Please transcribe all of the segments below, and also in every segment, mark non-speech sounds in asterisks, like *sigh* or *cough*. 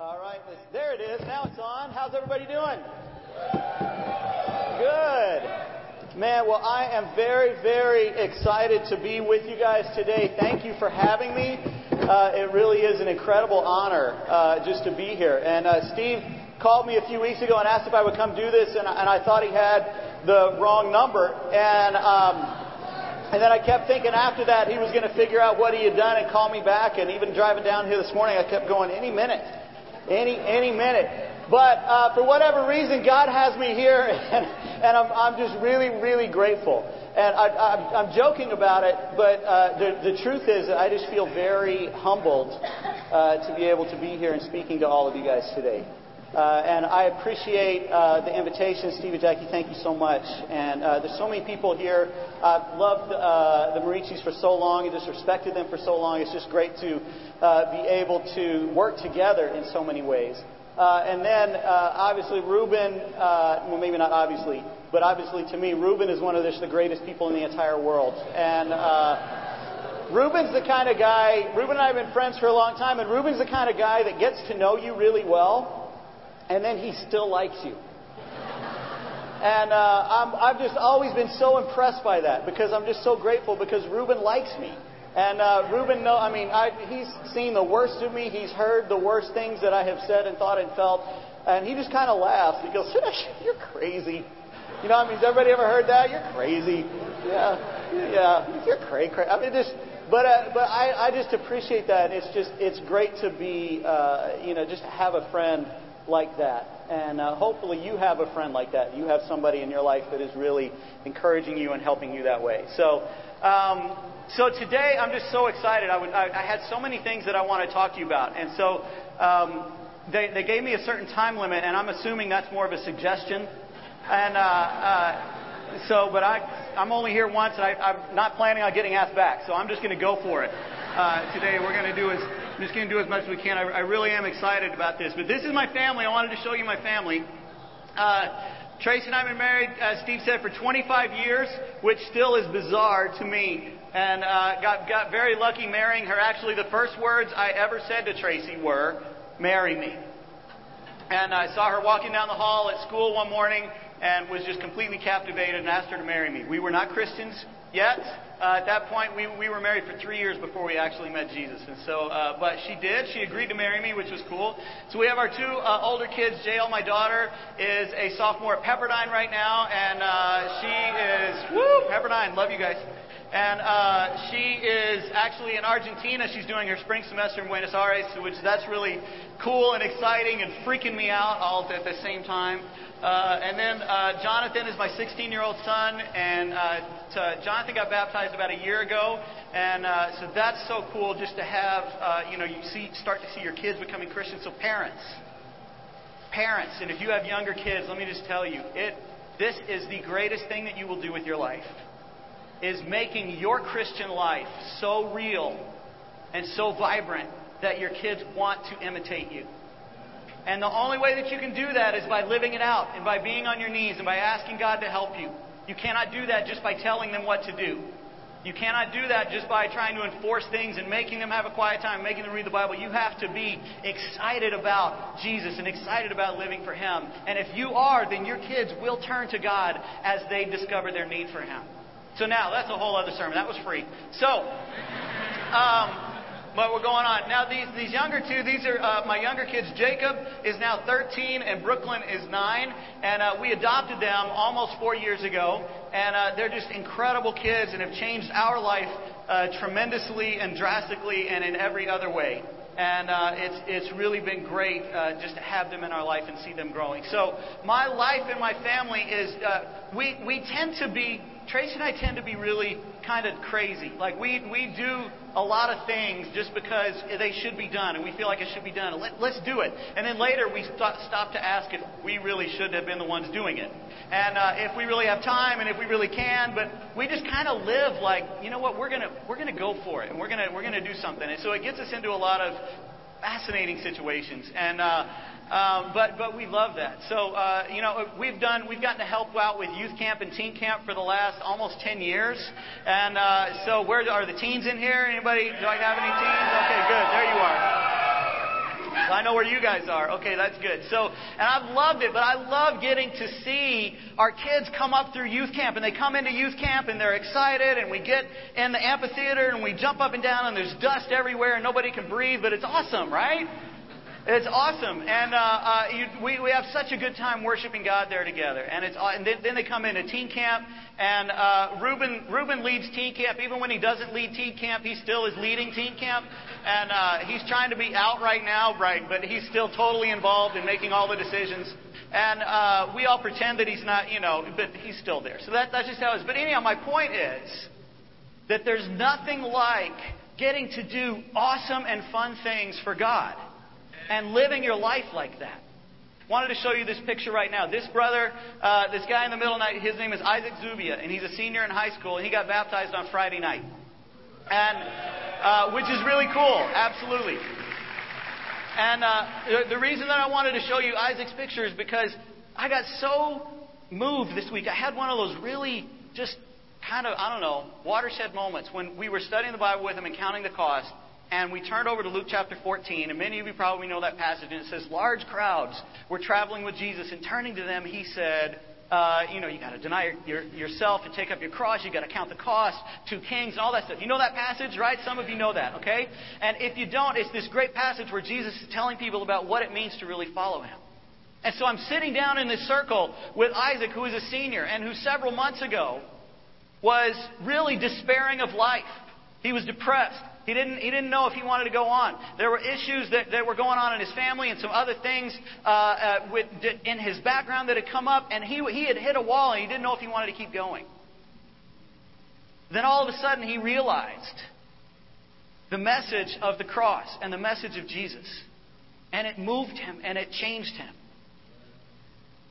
All right, there it is. Now it's on. How's everybody doing? Good. Man, well, I am very, very excited to be with you guys today. Thank you for having me. Uh, it really is an incredible honor uh, just to be here. And uh, Steve called me a few weeks ago and asked if I would come do this, and, and I thought he had the wrong number. And um, and then I kept thinking after that he was going to figure out what he had done and call me back. And even driving down here this morning, I kept going any minute, any any minute. But uh, for whatever reason, God has me here, *laughs* and, and I'm, I'm just really, really grateful. And I, I'm, I'm joking about it, but uh, the, the truth is that I just feel very humbled uh, to be able to be here and speaking to all of you guys today. Uh, and I appreciate uh, the invitation, Steve and Jackie. Thank you so much. And uh, there's so many people here. I've loved uh, the Marichis for so long and just respected them for so long. It's just great to uh, be able to work together in so many ways. Uh, and then, obviously, Ruben, well, maybe not obviously, but obviously to me, Ruben is one of the, greatest people in the entire world. And Ruben's the kind of guy, Ruben and I have been friends for a long time, and Ruben's the kind of guy that gets to know you really well, and then he still likes you. And uh, I'm, I've just always been so impressed by that because I'm just so grateful because Ruben likes me. And uh, Ruben, know, I mean, I, he's seen the worst of me. He's heard the worst things that I have said and thought and felt. And he just kind of laughs. He goes, "You're crazy." You know, I mean, has everybody ever heard that? You're crazy. Yeah, yeah, you're crazy. crazy. I mean, just, but uh, but I, I just appreciate that. It's just it's great to be, uh, you know, just have a friend like that. And uh, hopefully you have a friend like that. You have somebody in your life that is really encouraging you and helping you that way. So, um, so today I'm just so excited. I, would, I, I had so many things that I want to talk to you about. And so um, they, they gave me a certain time limit, and I'm assuming that's more of a suggestion. And uh, uh, so, but I, I'm only here once, and I, I'm not planning on getting asked back. So I'm just going to go for it. Uh, today we're going to do is I'm just going to do as much as we can. I, I, really am excited about this. But this is my family. I wanted to show you my family. Uh, Tracy and I have been married, as Steve said, for 25 years, which still is bizarre to me. And uh, got, got very lucky marrying her. Actually, the first words I ever said to Tracy were, marry me. And I saw her walking down the hall at school one morning and was just completely captivated and asked her to marry me. We were not Christians yet. Uh, at that point, we, we were married for three years before we actually met Jesus. And so, uh, but she did. She agreed to marry me, which was cool. So we have our two uh, older kids. JL, my daughter, is a sophomore at Pepperdine right now, and uh, she is woo Pepperdine. Love you guys. And uh, she is actually in Argentina. She's doing her spring semester in Buenos Aires, which that's really cool and exciting and freaking me out all at the same time. Uh, and then uh, Jonathan is my 16 year old son, and uh, to, Jonathan got baptized about a year ago, and uh, so that's so cool just to have, uh, you know, you see, start to see your kids becoming Christians. So parents, parents, and if you have younger kids, let me just tell you, it, this is the greatest thing that you will do with your life, is making your Christian life so real and so vibrant that your kids want to imitate you. And the only way that you can do that is by living it out and by being on your knees and by asking God to help you. You cannot do that just by telling them what to do. You cannot do that just by trying to enforce things and making them have a quiet time, making them read the Bible. You have to be excited about Jesus and excited about living for Him. And if you are, then your kids will turn to God as they discover their need for Him. So now, that's a whole other sermon. That was free. So, um, but we're going on. Now, these, these younger two, these are uh, my younger kids. Jacob is now 13 and Brooklyn is 9. And uh, we adopted them almost four years ago. And uh, they're just incredible kids and have changed our life uh, tremendously and drastically and in every other way. And uh, it's, it's really been great uh, just to have them in our life and see them growing. So, my life and my family is, we, we tend to be Tracy and I tend to be really kind of crazy. Like we we do a lot of things just because they should be done, and we feel like it should be done. Let, us do it. And then later we stop, stop to ask if we really should have been the ones doing it, and uh, if we really have time, and if we really can. But we just kind of live like, you know what, we're gonna we're gonna go for it, and we're gonna we're gonna do something. And so it gets us into a lot of fascinating situations. And uh, um, but but we love that. So uh, you know we've done we've gotten to help out with youth camp and teen camp for the last almost 10 years. And uh, so where are the teens in here? Anybody? Do I have any teens? Okay, good. There you are. I know where you guys are. Okay, that's good. So, and I've loved it, but I love getting to see our kids come up through youth camp, and they come into youth camp and they're excited, and we get in the amphitheater and we jump up and down, and there's dust everywhere, and nobody can breathe, but it's awesome, right? It's awesome, and uh, uh, you, we we have such a good time worshiping God there together. And it's and then, then they come into teen camp, and uh, Ruben Ruben leads teen camp. Even when he doesn't lead teen camp, he still is leading teen camp, and uh, he's trying to be out right now, right? But he's still totally involved in making all the decisions. And uh, we all pretend that he's not, you know, but he's still there. So that, that's just how it is. But anyhow, my point is that there's nothing like getting to do awesome and fun things for God and living your life like that. Wanted to show you this picture right now. This brother, uh, this guy in the middle, night, his name is Isaac Zubia, and he's a senior in high school, and he got baptized on Friday night, and uh, which is really cool, absolutely. And uh, the, reason that I wanted to show you Isaac's picture is because I got so moved this week. I had one of those really just kind of, I don't know, watershed moments when we were studying the Bible with him and counting the cost. And we turned over to Luke chapter 14, and many of you probably know that passage, and it says, Large crowds were traveling with Jesus, and turning to them, he said, uh, you know, you got to deny your, yourself and take up your cross. You got to count the cost. Two kings and all that stuff. You know that passage, right? Some of you know that, okay? And if you don't, it's this great passage where Jesus is telling people about what it means to really follow him. And so I'm sitting down in this circle with Isaac, who is a senior and who several months ago was really despairing of life. He was depressed. He didn't, he didn't know if he wanted to go on. There were issues that, that were going on in his family and some other things uh, uh, with, in his background that had come up, and he, he had hit a wall and he didn't know if he wanted to keep going. Then all of a sudden he realized the message of the cross and the message of Jesus. And it moved him and it changed him.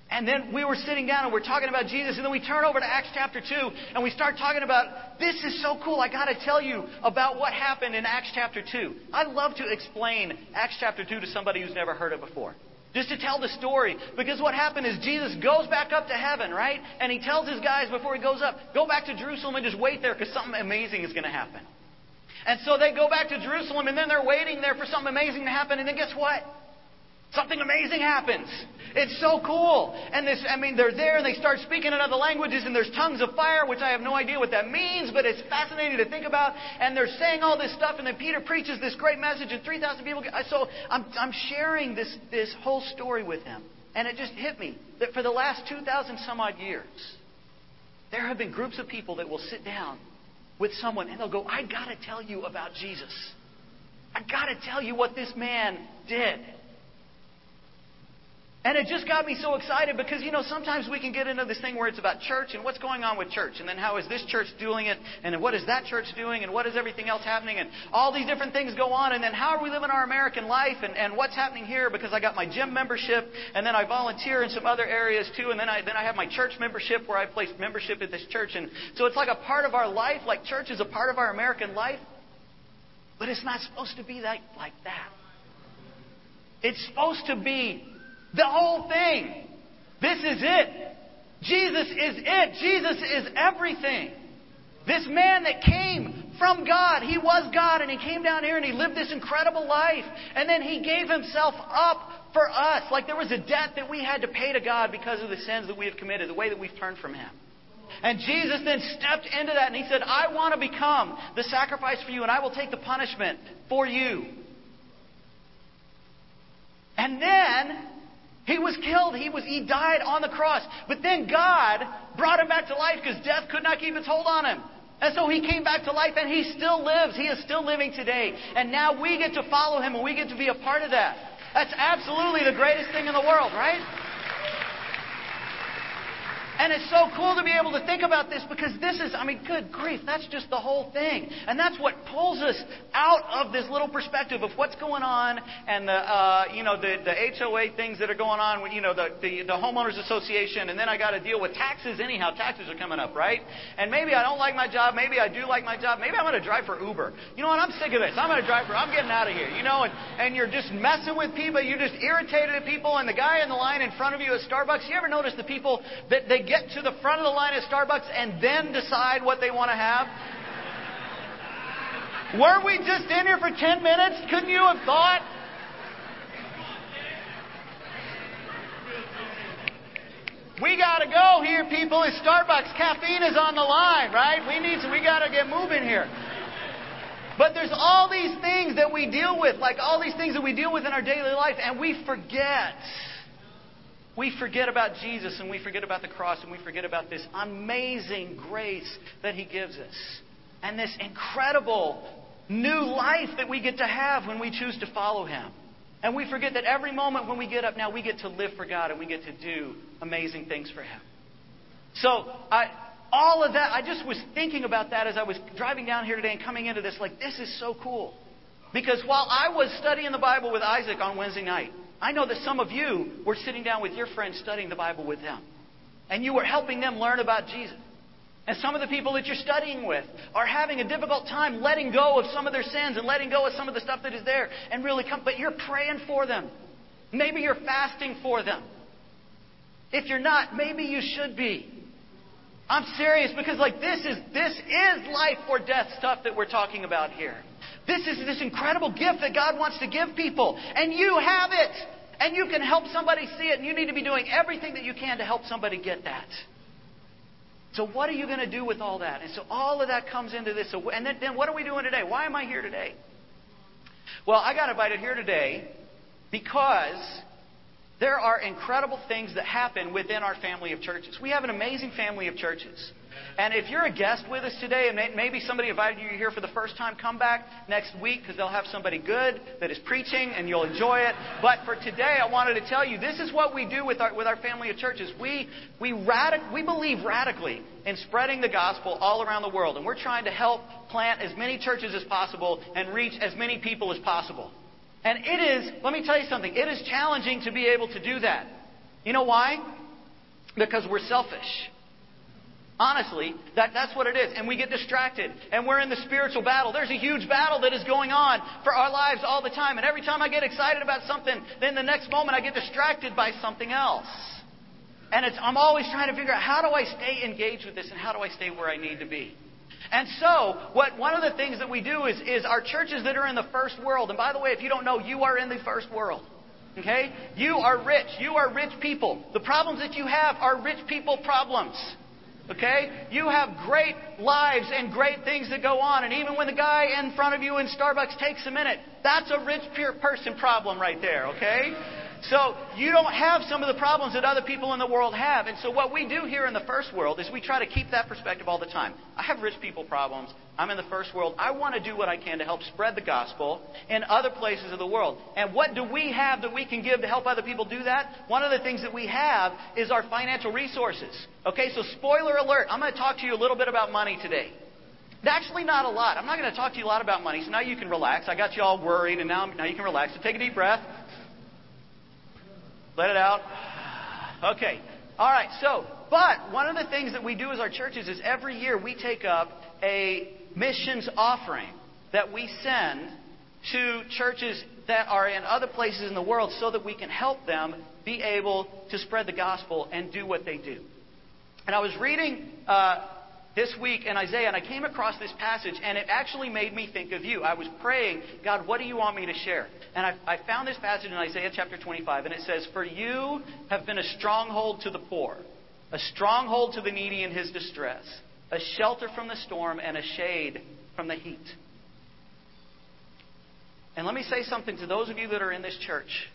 And then we were sitting down and we're talking about Jesus, and then we turn over to Acts chapter 2 and we start talking about this is so cool. I got to tell you about what happened in Acts chapter 2. I'd love to explain Acts chapter 2 to somebody who's never heard it before. Just to tell the story. Because what happened is Jesus goes back up to heaven, right? And he tells his guys before he goes up, go back to Jerusalem and just wait there because something amazing is going to happen. And so they go back to Jerusalem and then they're waiting there for something amazing to happen. And then guess what? Something amazing happens. It's so cool. And this, I mean, they're there and they start speaking in other languages and there's tongues of fire, which I have no idea what that means, but it's fascinating to think about. And they're saying all this stuff and then Peter preaches this great message and 3,000 people get, so I'm, I'm sharing this, this whole story with him. And it just hit me that for the last 2,000 some odd years, there have been groups of people that will sit down with someone and they'll go, I gotta tell you about Jesus. I gotta tell you what this man did. And it just got me so excited because, you know, sometimes we can get into this thing where it's about church and what's going on with church. And then how is this church doing it? And what is that church doing? And what is everything else happening? And all these different things go on. And then how are we living our American life? And, and what's happening here? Because I got my gym membership and then I volunteer in some other areas too. And then I, then I have my church membership where I place membership at this church. And so it's like a part of our life, like church is a part of our American life. But it's not supposed to be that, like that. It's supposed to be the whole thing. This is it. Jesus is it. Jesus is everything. This man that came from God, he was God, and he came down here and he lived this incredible life. And then he gave himself up for us. Like there was a debt that we had to pay to God because of the sins that we have committed, the way that we've turned from him. And Jesus then stepped into that and he said, I want to become the sacrifice for you, and I will take the punishment for you. And then he was killed. He was he died on the cross. But then God brought him back to life because death could not keep its hold on him. And so he came back to life and he still lives. He is still living today. And now we get to follow him and we get to be a part of that. That's absolutely the greatest thing in the world, right? And it's so cool to be able to think about this because this is, I mean, good grief, that's just the whole thing. And that's what pulls us out of this little perspective of what's going on and the, uh, you know, the, the HOA things that are going on, with, you know, the, the, the homeowners association, and then I got to deal with taxes anyhow. Taxes are coming up, right? And maybe I don't like my job, maybe I do like my job, maybe I'm going to drive for Uber. You know what, I'm sick of this. I'm going to drive for, I'm getting out of here, you know, and, and you're just messing with people, you're just irritated at people, and the guy in the line in front of you at Starbucks, you ever notice the people that they get to the front of the line at Starbucks and then decide what they want to have? Weren't we just in here for 10 minutes? Couldn't you have thought? We got to go here, people. It's Starbucks. Caffeine is on the line, right? We need to, we got to get moving here. But there's all these things that we deal with, like all these things that we deal with in our daily life, and we forget we forget about Jesus and we forget about the cross and we forget about this amazing grace that He gives us. And this incredible new life that we get to have when we choose to follow Him. And we forget that every moment when we get up now, we get to live for God and we get to do amazing things for Him. So, I, all of that, I just was thinking about that as I was driving down here today and coming into this. Like, this is so cool. Because while I was studying the Bible with Isaac on Wednesday night, I know that some of you were sitting down with your friends studying the Bible with them. And you were helping them learn about Jesus. And some of the people that you're studying with are having a difficult time letting go of some of their sins and letting go of some of the stuff that is there and really come. But you're praying for them. Maybe you're fasting for them. If you're not, maybe you should be. I'm serious because like this is this is life or death stuff that we're talking about here. This is this incredible gift that God wants to give people and you have it. And you can help somebody see it and you need to be doing everything that you can to help somebody get that. So what are you going to do with all that? And so all of that comes into this. And then, then what are we doing today? Why am I here today? Well, I got invited here today because there are incredible things that happen within our family of churches. We have an amazing family of churches. And if you're a guest with us today, and maybe somebody invited you here for the first time, come back next week because they'll have somebody good that is preaching and you'll enjoy it. But for today, I wanted to tell you this is what we do with our, with our family of churches. We, we, radic- we believe radically in spreading the gospel all around the world. And we're trying to help plant as many churches as possible and reach as many people as possible. And it is, let me tell you something, it is challenging to be able to do that. You know why? Because we're selfish. Honestly, that, that's what it is. And we get distracted. And we're in the spiritual battle. There's a huge battle that is going on for our lives all the time. And every time I get excited about something, then the next moment I get distracted by something else. And it's, I'm always trying to figure out how do I stay engaged with this and how do I stay where I need to be. And so, what one of the things that we do is, is our churches that are in the first world, and by the way, if you don't know, you are in the first world. Okay? You are rich. You are rich people. The problems that you have are rich people problems. Okay? You have great lives and great things that go on. And even when the guy in front of you in Starbucks takes a minute, that's a rich person problem right there. Okay? So you don't have some of the problems that other people in the world have. And so what we do here in the first world is we try to keep that perspective all the time. I have rich people problems. I'm in the first world. I want to do what I can to help spread the gospel in other places of the world. And what do we have that we can give to help other people do that? One of the things that we have is our financial resources. Okay, so spoiler alert. I'm going to talk to you a little bit about money today. Actually, not a lot. I'm not going to talk to you a lot about money, so now you can relax. I got you all worried, and now, now you can relax. So take a deep breath. Let it out. *sighs* Okay. All right. So, but one of the things that we do as our churches is every year we take up a missions offering that we send to churches that are in other places in the world so that we can help them be able to spread the gospel and do what they do. And I was reading uh, this week in Isaiah, and I came across this passage, and it actually made me think of you. I was praying, God, what do you want me to share? And I, I found this passage in Isaiah chapter 25, and it says, For you have been a stronghold to the poor, a stronghold to the needy in his distress, a shelter from the storm, and a shade from the heat. And let me say something to those of you that are in this church,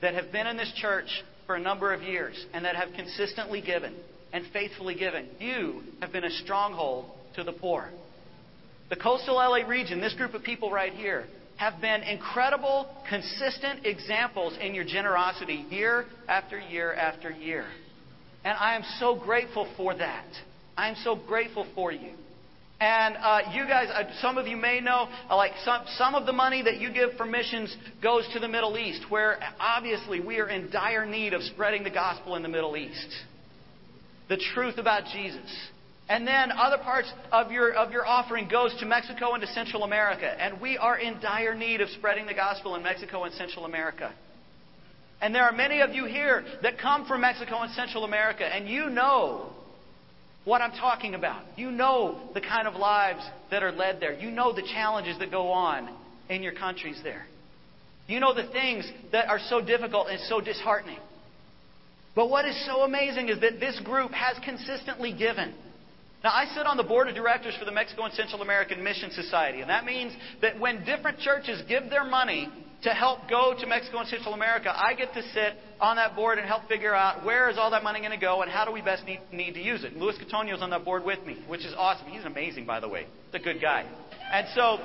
that have been in this church for a number of years, and that have consistently given and faithfully given. You have been a stronghold to the poor. The coastal LA region, this group of people right here, have been incredible, consistent examples in your generosity year after year after year. And I am so grateful for that. I am so grateful for you. And uh, you guys, uh, some of you may know, uh, like some, some of the money that you give for missions goes to the Middle East, where obviously we are in dire need of spreading the gospel in the Middle East the truth about Jesus. And then other parts of your, of your offering goes to Mexico and to Central America. And we are in dire need of spreading the gospel in Mexico and Central America. And there are many of you here that come from Mexico and Central America, and you know what I'm talking about. You know the kind of lives that are led there. You know the challenges that go on in your countries there. You know the things that are so difficult and so disheartening. But what is so amazing is that this group has consistently given. Now, I sit on the board of directors for the Mexico and Central American Mission Society, and that means that when different churches give their money to help go to Mexico and Central America, I get to sit on that board and help figure out where is all that money going to go and how do we best need, need to use it. Luis Catonio is on that board with me, which is awesome. He's amazing, by the way. He's a good guy. And so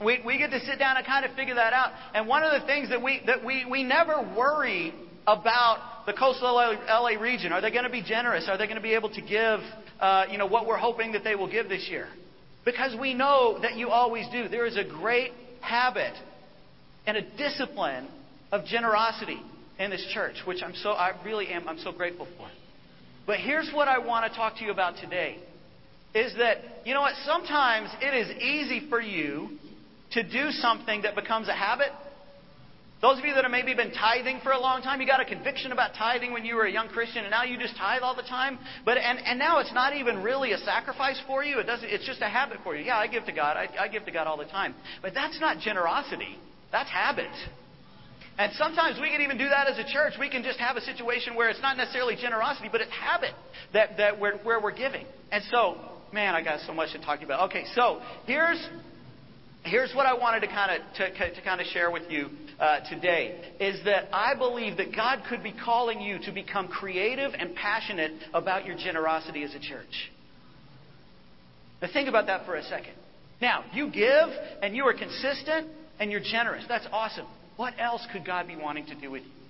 we, we get to sit down and kind of figure that out. And one of the things that we, that we, we never worry about the coastal LA, region. Are they going to be generous? Are they going to be able to give, uh, you know, what we're hoping that they will give this year? Because we know that you always do. There is a great habit and a discipline of generosity in this church, which I'm so, I really am, I'm so grateful for. But here's what I want to talk to you about today is that, you know what, sometimes it is easy for you to do something that becomes a habit. Those of you that have maybe been tithing for a long time, you got a conviction about tithing when you were a young Christian, and now you just tithe all the time. But and, and now it's not even really a sacrifice for you. It doesn't. It's just a habit for you. Yeah, I give to God. I, I give to God all the time. But that's not generosity. That's habit. And sometimes we can even do that as a church. We can just have a situation where it's not necessarily generosity, but it's habit that, that we're, where we're giving. And so, man, I got so much to talk about. Okay, so here's here's what I wanted to kind of to, to kind of share with you uh, today is that I believe that God could be calling you to become creative and passionate about your generosity as a church. Now think about that for a second. Now, you give and you are consistent and you're generous. That's awesome. What else could God be wanting to do with you?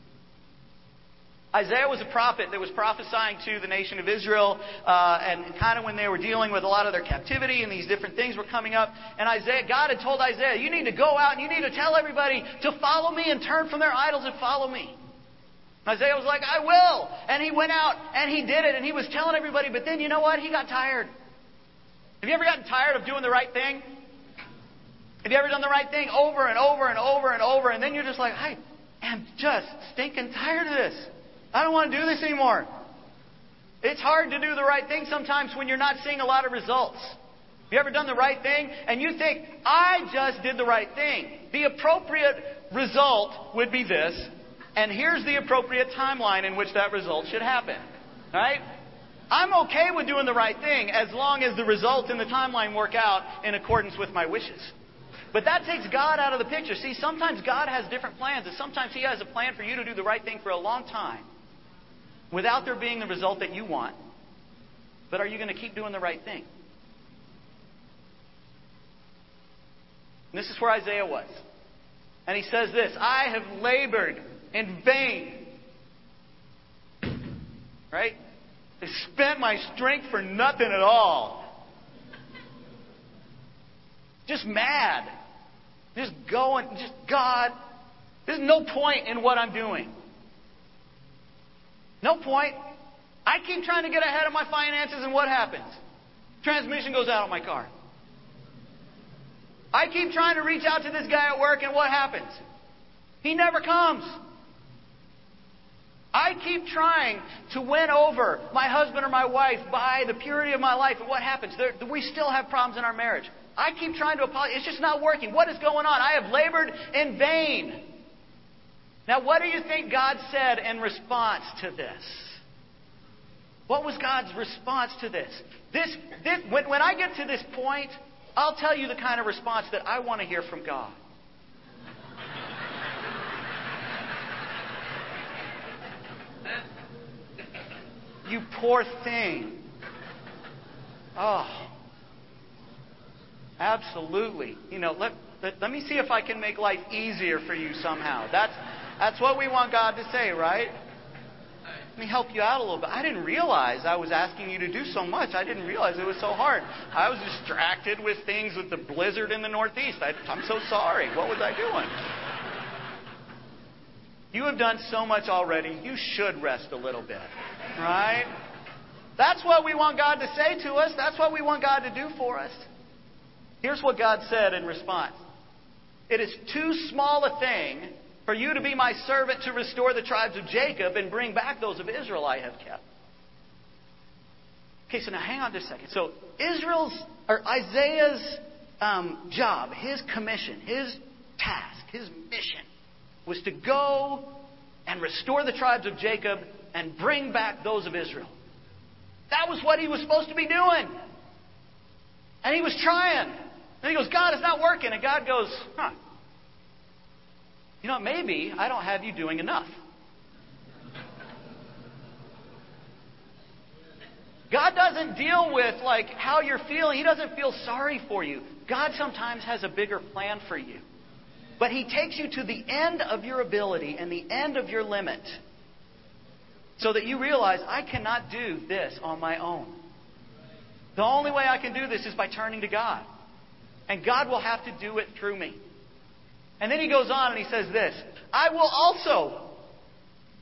Isaiah was a prophet that was prophesying to the nation of Israel, uh, and kind of when they were dealing with a lot of their captivity and these different things were coming up. And Isaiah, God had told Isaiah, "You need to go out and you need to tell everybody to follow me and turn from their idols and follow me." Isaiah was like, "I will," and he went out and he did it, and he was telling everybody. But then you know what? He got tired. Have you ever gotten tired of doing the right thing? Have you ever done the right thing over and over and over and over, and then you're just like, I am just stinking tired of this. I don't want to do this anymore. It's hard to do the right thing sometimes when you're not seeing a lot of results. Have you ever done the right thing and you think, I just did the right thing? The appropriate result would be this, and here's the appropriate timeline in which that result should happen. Right? I'm okay with doing the right thing as long as the results in the timeline work out in accordance with my wishes. But that takes God out of the picture. See, sometimes God has different plans, and sometimes He has a plan for you to do the right thing for a long time without there being the result that you want. But are you going to keep doing the right thing? And this is where Isaiah was. And he says this I have labored in vain. Right? I spent my strength for nothing at all. Just mad. Just going, just God, there's no point in what I'm doing. No point. I keep trying to get ahead of my finances, and what happens? Transmission goes out on my car. I keep trying to reach out to this guy at work, and what happens? He never comes. I keep trying to win over my husband or my wife by the purity of my life, and what happens? There, we still have problems in our marriage. I keep trying to apologize. It's just not working. What is going on? I have labored in vain. Now, what do you think God said in response to this? What was God's response to this? This, this when, when I get to this point, I'll tell you the kind of response that I want to hear from God. you poor thing. Oh. Absolutely. You know, let, let, let, me see if I can make life easier for you somehow. That's, that's what we want God to say, right? Let me help you out a little bit. I didn't realize I was asking you to do so much. I didn't realize it was so hard. I was distracted with things with the blizzard in the Northeast. I, I'm so sorry. What was I doing? You have done so much already. You should rest a little bit. Right? That's what we want God to say to us. That's what we want God to do for us. Here's what God said in response It is too small a thing for you to be my servant to restore the tribes of Jacob and bring back those of Israel I have kept. Okay, so now hang on just a second. So Israel's or Isaiah's um, job, his commission, his task, his mission was to go and restore the tribes of Jacob and bring back those of Israel. That was what he was supposed to be doing. And he was trying. And he goes, God, it's not working. And God goes, huh. You know, maybe I don't have you doing enough. God doesn't deal with like how you're feeling. He doesn't feel sorry for you. God sometimes has a bigger plan for you. But he takes you to the end of your ability and the end of your limit so that you realize I cannot do this on my own. The only way I can do this is by turning to God. And God will have to do it through me. And then he goes on and he says this I will also.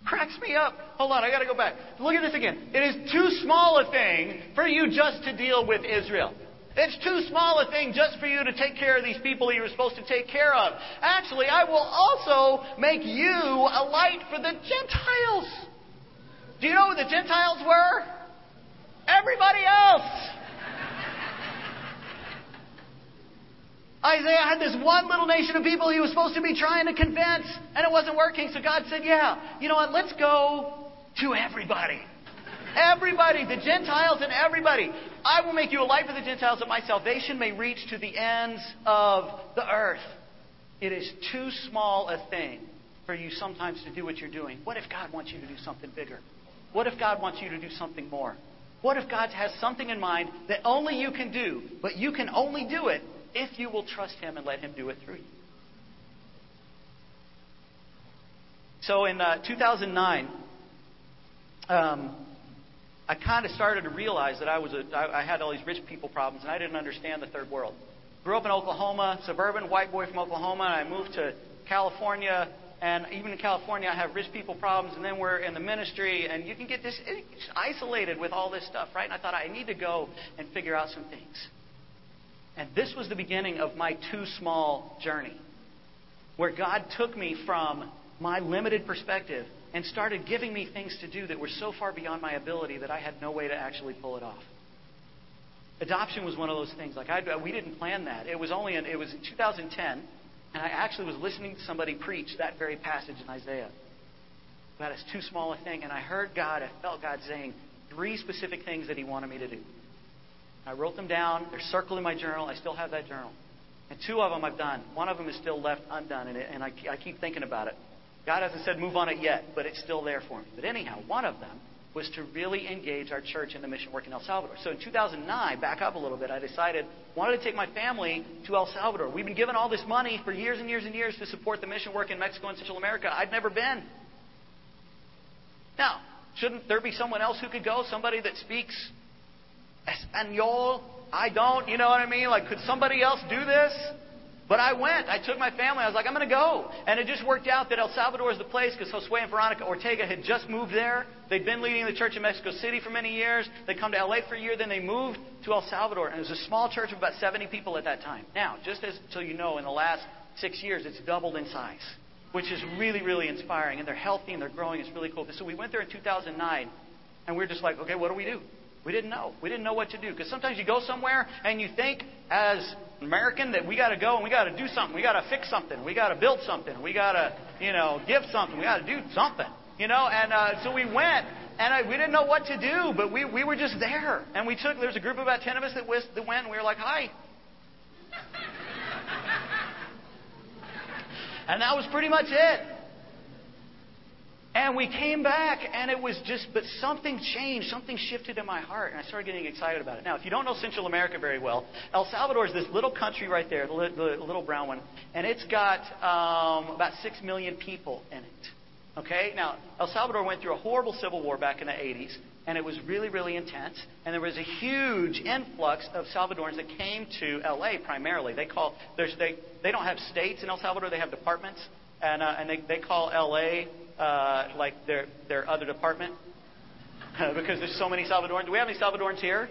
Cracks me up. Hold on, I got to go back. Look at this again. It is too small a thing for you just to deal with Israel. It's too small a thing just for you to take care of these people you were supposed to take care of. Actually, I will also make you a light for the Gentiles. Do you know who the Gentiles were? Everybody else. Isaiah had this one little nation of people he was supposed to be trying to convince, and it wasn't working. So God said, Yeah, you know what? Let's go to everybody. Everybody, the Gentiles and everybody. I will make you a light for the Gentiles that my salvation may reach to the ends of the earth. It is too small a thing for you sometimes to do what you're doing. What if God wants you to do something bigger? What if God wants you to do something more? What if God has something in mind that only you can do, but you can only do it if you will trust Him and let Him do it through you? So in uh, 2009, um, I kind of started to realize that I was a, I, I had all these rich people problems, and I didn't understand the third world. Grew up in Oklahoma, suburban white boy from Oklahoma, and I moved to California and even in California, I have rich people problems, and then we're in the ministry, and you can get this isolated with all this stuff, right? And I thought I need to go and figure out some things. And this was the beginning of my too small journey, where God took me from my limited perspective and started giving me things to do that were so far beyond my ability that I had no way to actually pull it off. Adoption was one of those things. Like I, uh, we didn't plan that. It was only in, it was in 2010 and I actually was listening to somebody preach that very passage in Isaiah. That is too small a thing. And I heard God, I felt God saying three specific things that He wanted me to do. I wrote them down. They're circled in my journal. I still have that journal. And two of them I've done. One of them is still left undone, and, it, and I, I keep thinking about it. God hasn't said move on it yet, but it's still there for me. But anyhow, one of them was to really engage our church in the mission work in El Salvador. So in 2009, back up a little bit, I decided wanted to take my family to El Salvador. We've been given all this money for years and years and years to support the mission work in Mexico and Central America. I'd never been. Now, shouldn't there be someone else who could go? Somebody that speaks Espanol? I don't. You know what I mean? Like, could somebody else do this? But I went. I took my family. I was like, I'm going to go. And it just worked out that El Salvador is the place because Josue and Veronica Ortega had just moved there. They'd been leading the church in Mexico City for many years. They'd come to LA for a year. Then they moved to El Salvador. And it was a small church of about 70 people at that time. Now, just as so you know, in the last six years, it's doubled in size, which is really, really inspiring. And they're healthy and they're growing. It's really cool. So we went there in 2009. And we we're just like, okay, what do we do? We didn't know. We didn't know what to do. Because sometimes you go somewhere and you think, as an American, that we got to go and we got to do something. We got to fix something. We got to build something. We got to, you know, give something. We got to do something. You know, and uh, so we went, and I, we didn't know what to do, but we, we were just there. And we took, there was a group of about 10 of us that, that went, and we were like, hi. *laughs* and that was pretty much it. And we came back, and it was just, but something changed. Something shifted in my heart, and I started getting excited about it. Now, if you don't know Central America very well, El Salvador is this little country right there, the, little brown one, and it's got um, about 6 million people in it. Okay? Now, El Salvador went through a horrible civil war back in the 80s, and it was really, really intense. And there was a huge influx of Salvadorans that came to LA primarily. They call, they, they don't have states in El Salvador, they have departments. And, uh, and they, they call LA uh, like their their other department *laughs* because there's so many Salvadorans. Do we have any Salvadorans here?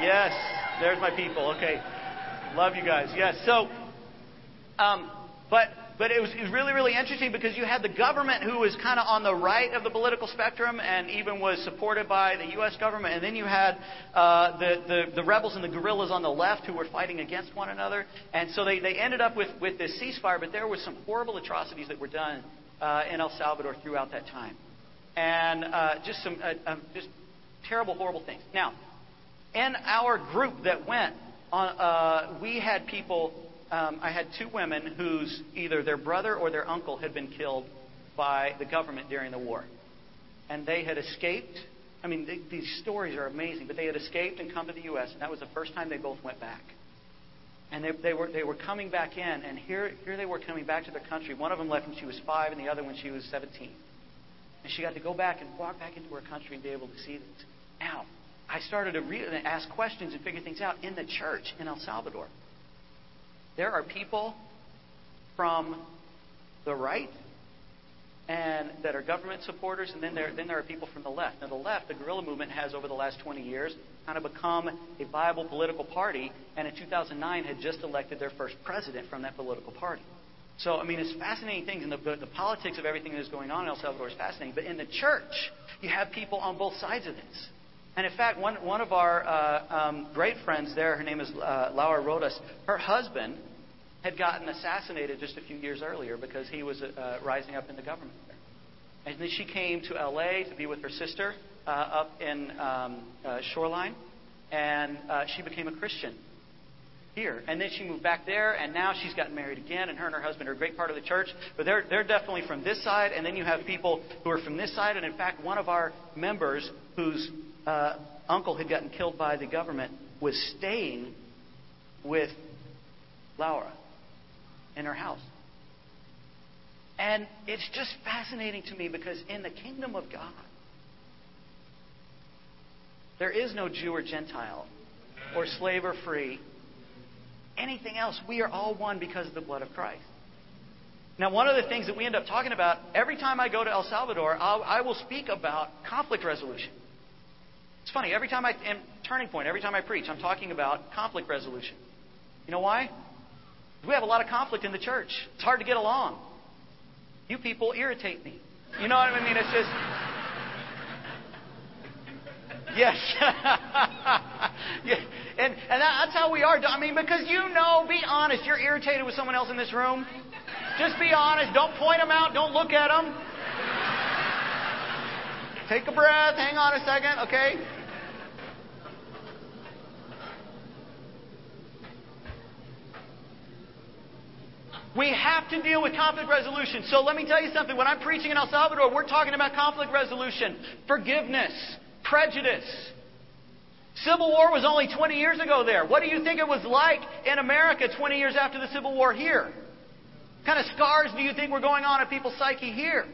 Yes, there's my people. Okay, love you guys. Yes. So, um, but but it was, it was really really interesting because you had the government who was kind of on the right of the political spectrum and even was supported by the U.S. government, and then you had uh, the, the the rebels and the guerrillas on the left who were fighting against one another, and so they they ended up with with this ceasefire. But there were some horrible atrocities that were done in El Salvador throughout that time. and uh, just some uh, um, just terrible, horrible things. Now, in our group that went, on, uh, we had people. Um, I had two women whose either their brother or their uncle had been killed by the government during the war, and they had escaped. I mean, they, these stories are amazing, but they had escaped and come to the U.S., and that was the first time they both went back. And they, they, were, they were coming back in, and here, here they were coming back to their country. One of them left when she was five, and the other when she was 17. And she got to go back and walk back into her country and be able to see this. Now, I started to re- ask questions and figure things out in the church in El Salvador. There are people from the right and that are government supporters, and then there, then there are people from the left. Now, the left, the guerrilla movement has over the last 20 years kind of become a viable political party, and in 2009 had just elected their first president from that political party. So, I mean, it's fascinating things, and the, the, the politics of everything that is going on in El Salvador is fascinating. But in the church, you have people on both sides of this. And in fact, one, one of our uh, um, great friends there, her name is uh, Laura Rodas, her husband had gotten assassinated just a few years earlier because he was uh, rising up in the government. And then she came to LA to be with her sister uh, up in um, uh, Shoreline, and uh, she became a Christian here. And then she moved back there, and now she's gotten married again, and her and her husband are a great part of the church. But they're, they're definitely from this side, and then you have people who are from this side. And in fact, one of our members whose uh, uncle had gotten killed by the government was staying with Laura in her house. And it's just fascinating to me because in the kingdom of God, there is no Jew or Gentile, or slave or free, anything else. We are all one because of the blood of Christ. Now, one of the things that we end up talking about every time I go to El Salvador, I'll, I will speak about conflict resolution. It's funny, every time I am turning point, every time I preach, I'm talking about conflict resolution. You know why? We have a lot of conflict in the church. It's hard to get along. You people irritate me. You know what I mean? It's just. Yes. *laughs* yeah. And, and that's how we are. I mean, because you know, be honest, you're irritated with someone else in this room. Just be honest. Don't point them out. Don't look at them. Take a breath. Hang on a second, okay? We have to deal with conflict resolution. So let me tell you something. When I'm preaching in El Salvador, we're talking about conflict resolution, forgiveness, prejudice. Civil War was only 20 years ago there. What do you think it was like in America 20 years after the Civil War here? What kind of scars do you think were going on in people's psyche here?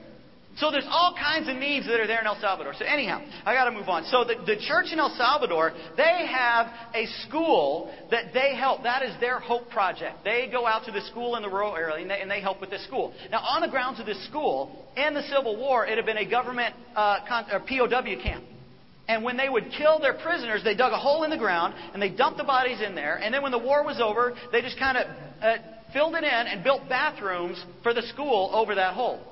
So there's all kinds of needs that are there in El Salvador. So anyhow, I got to move on. So the, the church in El Salvador, they have a school that they help. That is their hope project. They go out to the school in the rural area and they, and they help with this school. Now on the grounds of this school, in the Civil War, it had been a government uh, con- POW camp. And when they would kill their prisoners, they dug a hole in the ground and they dumped the bodies in there. And then when the war was over, they just kind of uh, filled it in and built bathrooms for the school over that hole.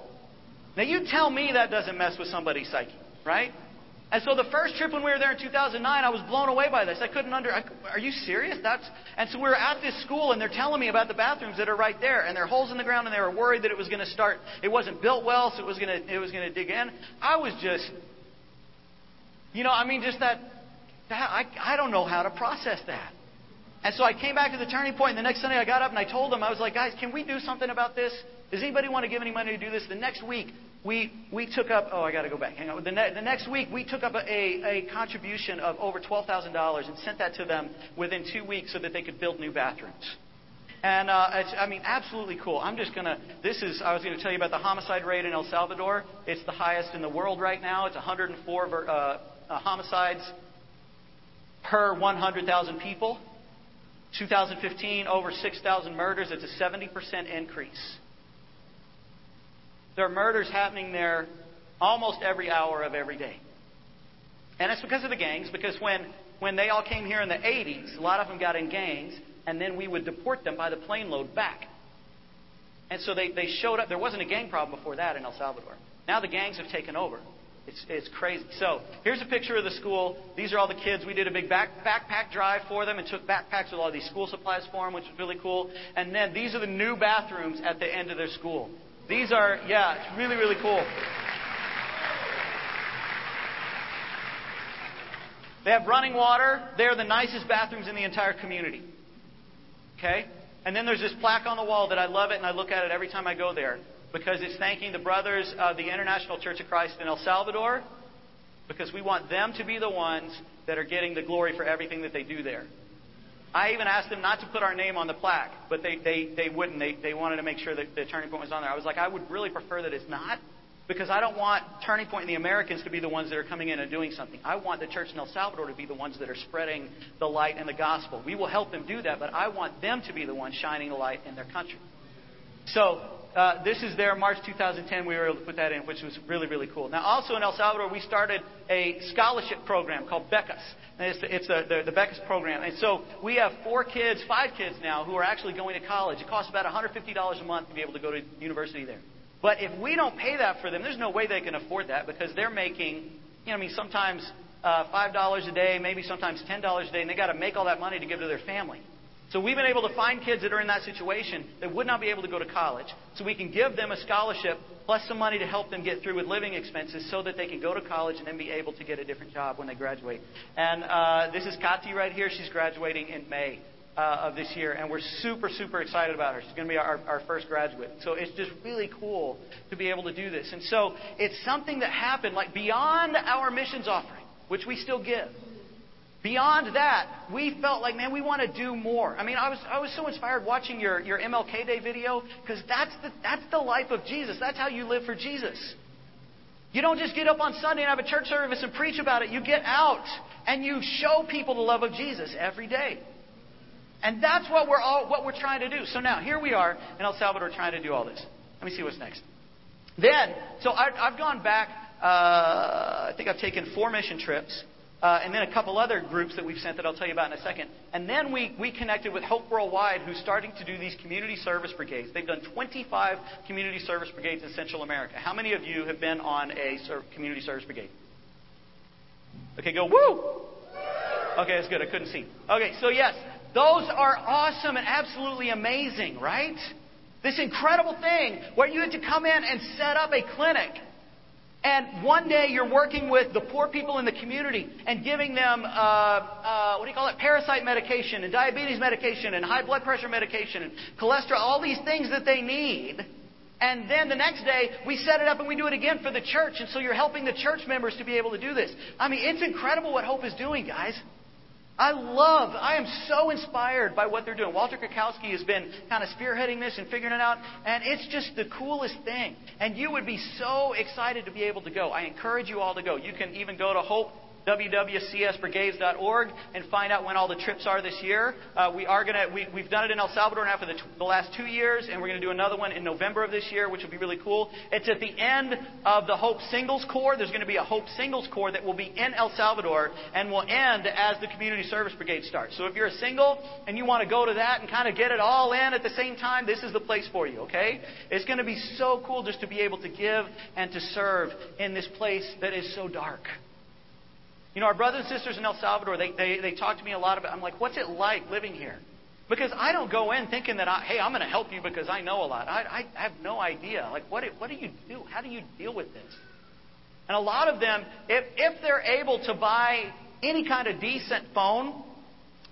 Now, you tell me that doesn't mess with somebody's psyche, right? And so the first trip when we were there in 2009, I was blown away by this. I couldn't under. I, are you serious? That's. And so we were at this school, and they're telling me about the bathrooms that are right there, and there are holes in the ground, and they were worried that it was going to start. It wasn't built well, so it was going to. It was going to dig in. I was just. You know, I mean, just that. that I I don't know how to process that. And so I came back to the turning point, and the next Sunday I got up and I told them, I was like, guys, can we do something about this? Does anybody want to give any money to do this? The next week, we, we took up, oh, I got to go back. Hang on. The, ne- the next week, we took up a, a contribution of over $12,000 and sent that to them within two weeks so that they could build new bathrooms. And uh, it's, I mean, absolutely cool. I'm just gonna. This is. I was going to tell you about the homicide rate in El Salvador. It's the highest in the world right now. It's 104 uh, uh, homicides per 100,000 people. 2015, over 6,000 murders. It's a 70% increase. There are murders happening there almost every hour of every day. And it's because of the gangs, because when, when they all came here in the 80s, a lot of them got in gangs, and then we would deport them by the plane load back. And so they, they showed up. There wasn't a gang problem before that in El Salvador. Now the gangs have taken over. It's, it's crazy. So here's a picture of the school. These are all the kids. We did a big back, backpack drive for them and took backpacks with all these school supplies for them, which was really cool. And then these are the new bathrooms at the end of their school. These are, yeah, it's really, really cool. They have running water. They're the nicest bathrooms in the entire community. Okay? And then there's this plaque on the wall that I love it and I look at it every time I go there because it's thanking the brothers of the International Church of Christ in El Salvador because we want them to be the ones that are getting the glory for everything that they do there. I even asked them not to put our name on the plaque, but they, they, they wouldn't. They, they wanted to make sure that the turning point was on there. I was like, I would really prefer that it's not because I don't want Turning Point and the Americans to be the ones that are coming in and doing something. I want the church in El Salvador to be the ones that are spreading the light and the gospel. We will help them do that, but I want them to be the ones shining the light in their country. So uh, this is there, March 2010. We were able to put that in, which was really, really cool. Now, also in El Salvador, we started a scholarship program called Becas. And it's the, it's the, the, the Becas program. And so we have four kids, five kids now, who are actually going to college. It costs about $150 a month to be able to go to university there. But if we don't pay that for them, there's no way they can afford that because they're making, you know, I mean, sometimes uh, $5 a day, maybe sometimes $10 a day, and they got to make all that money to give to their family. So we've been able to find kids that are in that situation that would not be able to go to college. So we can give them a scholarship plus some money to help them get through with living expenses so that they can go to college and then be able to get a different job when they graduate. And uh, this is Kati right here. She's graduating in May. Uh, of this year, and we're super, super excited about her. She's going to be our, our first graduate. So it's just really cool to be able to do this. And so it's something that happened like beyond our missions offering, which we still give. Beyond that, we felt like, man, we want to do more. I mean, I was, I was so inspired watching your, your MLK Day video because that's the, that's the life of Jesus. That's how you live for Jesus. You don't just get up on Sunday and have a church service and preach about it. You get out and you show people the love of Jesus every day. And that's what we're all, what we're trying to do. So now, here we are in El Salvador trying to do all this. Let me see what's next. Then, so I, I've gone back, uh, I think I've taken four mission trips. Uh, and then a couple other groups that we've sent that I'll tell you about in a second. And then we, we connected with Hope Worldwide, who's starting to do these community service brigades. They've done 25 community service brigades in Central America. How many of you have been on a ser- community service brigade? Okay, go woo! Okay, that's good. I couldn't see. Okay, so yes, those are awesome and absolutely amazing, right? This incredible thing where you had to come in and set up a clinic and one day you're working with the poor people in the community and giving them, uh, uh, what do you call it, parasite medication and diabetes medication and high blood pressure medication and cholesterol, all these things that they need. And then the next day, we set it up and we do it again for the church. And so you're helping the church members to be able to do this. I mean, it's incredible what Hope is doing, guys. I love, I am so inspired by what they're doing. Walter Krakowski has been kind of spearheading this and figuring it out, and it's just the coolest thing. And you would be so excited to be able to go. I encourage you all to go. You can even go to Hope www.csbrigades.org and find out when all the trips are this year. Uh, we are gonna we, we've done it in El Salvador now for the, t- the last two years, and we're going to do another one in November of this year, which will be really cool. It's at the end of the Hope Singles Corps. There's going to be a Hope Singles Corps that will be in El Salvador and will end as the Community Service Brigade starts. So if you're a single and you want to go to that and kind of get it all in at the same time, this is the place for you. Okay? It's going to be so cool just to be able to give and to serve in this place that is so dark. You know, our brothers and sisters in El Salvador, they, they, they talk to me a lot about, I'm like, what's it like living here? Because I don't go in thinking that, I, hey, I'm going to help you because I know a lot. I, I have no idea. Like, what, what do you do? How do you deal with this? And a lot of them, if, if they're able to buy any kind of decent phone,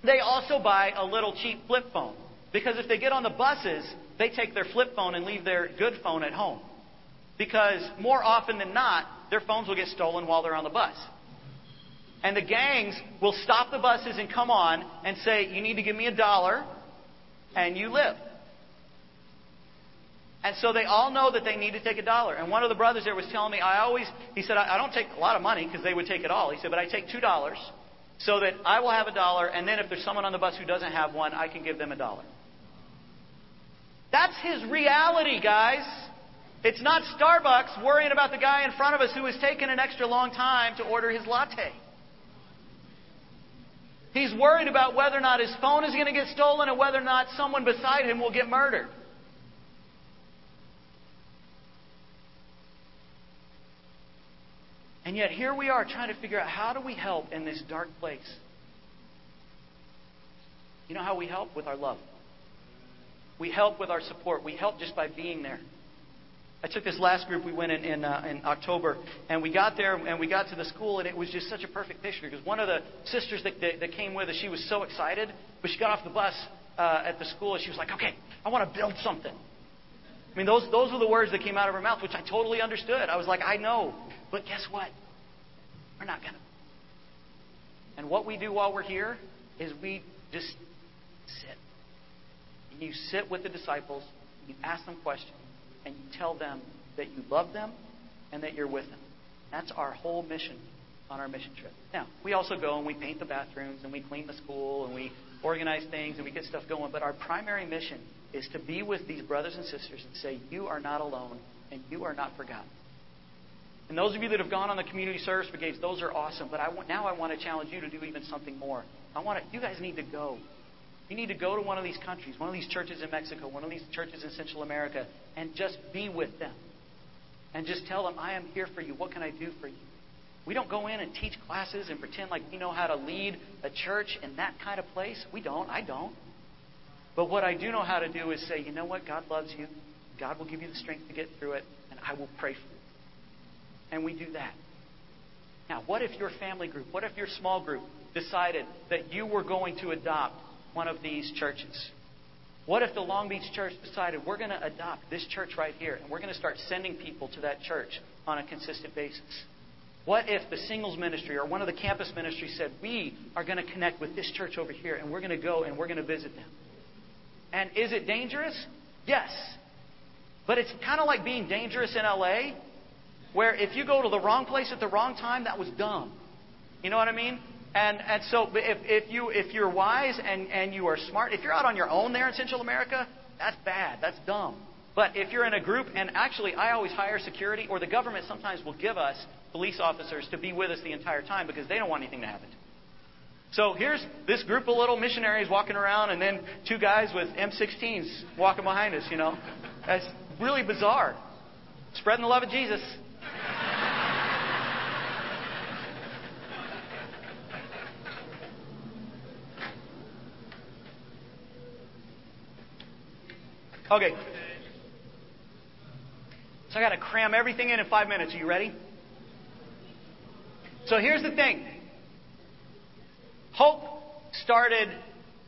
they also buy a little cheap flip phone. Because if they get on the buses, they take their flip phone and leave their good phone at home. Because more often than not, their phones will get stolen while they're on the bus. And the gangs will stop the buses and come on and say, You need to give me a dollar, and you live. And so they all know that they need to take a dollar. And one of the brothers there was telling me, I always, he said, I, I don't take a lot of money because they would take it all. He said, but I take $2 so that I will have a dollar, and then if there's someone on the bus who doesn't have one, I can give them a dollar. That's his reality, guys. It's not Starbucks worrying about the guy in front of us who has taken an extra long time to order his latte. He's worried about whether or not his phone is going to get stolen and whether or not someone beside him will get murdered. And yet, here we are trying to figure out how do we help in this dark place? You know how we help? With our love. We help with our support. We help just by being there. I took this last group. We went in in, uh, in October, and we got there, and we got to the school, and it was just such a perfect picture because one of the sisters that, that, that came with us, she was so excited, but she got off the bus uh, at the school, and she was like, "Okay, I want to build something." I mean, those those were the words that came out of her mouth, which I totally understood. I was like, "I know," but guess what? We're not gonna. And what we do while we're here is we just sit. You sit with the disciples, you ask them questions and you tell them that you love them and that you're with them. That's our whole mission on our mission trip. Now, we also go and we paint the bathrooms and we clean the school and we organize things and we get stuff going, but our primary mission is to be with these brothers and sisters and say, You are not alone and you are not forgotten. And those of you that have gone on the community service brigades, those are awesome. But I, now I want to challenge you to do even something more. I want to, you guys need to go. You need to go to one of these countries, one of these churches in Mexico, one of these churches in Central America, and just be with them. And just tell them, I am here for you. What can I do for you? We don't go in and teach classes and pretend like we know how to lead a church in that kind of place. We don't. I don't. But what I do know how to do is say, you know what? God loves you. God will give you the strength to get through it, and I will pray for you. And we do that. Now, what if your family group, what if your small group decided that you were going to adopt one of these churches? What if the Long Beach church decided we're going to adopt this church right here and we're going to start sending people to that church on a consistent basis? What if the singles ministry or one of the campus ministries said, we are going to connect with this church over here and we're going to go and we're going to visit them? And is it dangerous? Yes. But it's kind of like being dangerous in LA, where if you go to the wrong place at the wrong time, that was dumb. You know what I mean? And, and so if, if, you, if you're wise and, and you are smart, if you're out on your own there in Central America, that's bad. That's dumb. But if you're in a group, and actually, I always hire security, or the government sometimes will give us police officers to be with us the entire time because they don't want anything to happen. So here's this group of little missionaries walking around, and then two guys with M16s walking behind us, you know. That's really bizarre. Spreading the love of Jesus. Okay. So I got to cram everything in in five minutes. Are you ready? So here's the thing Hope started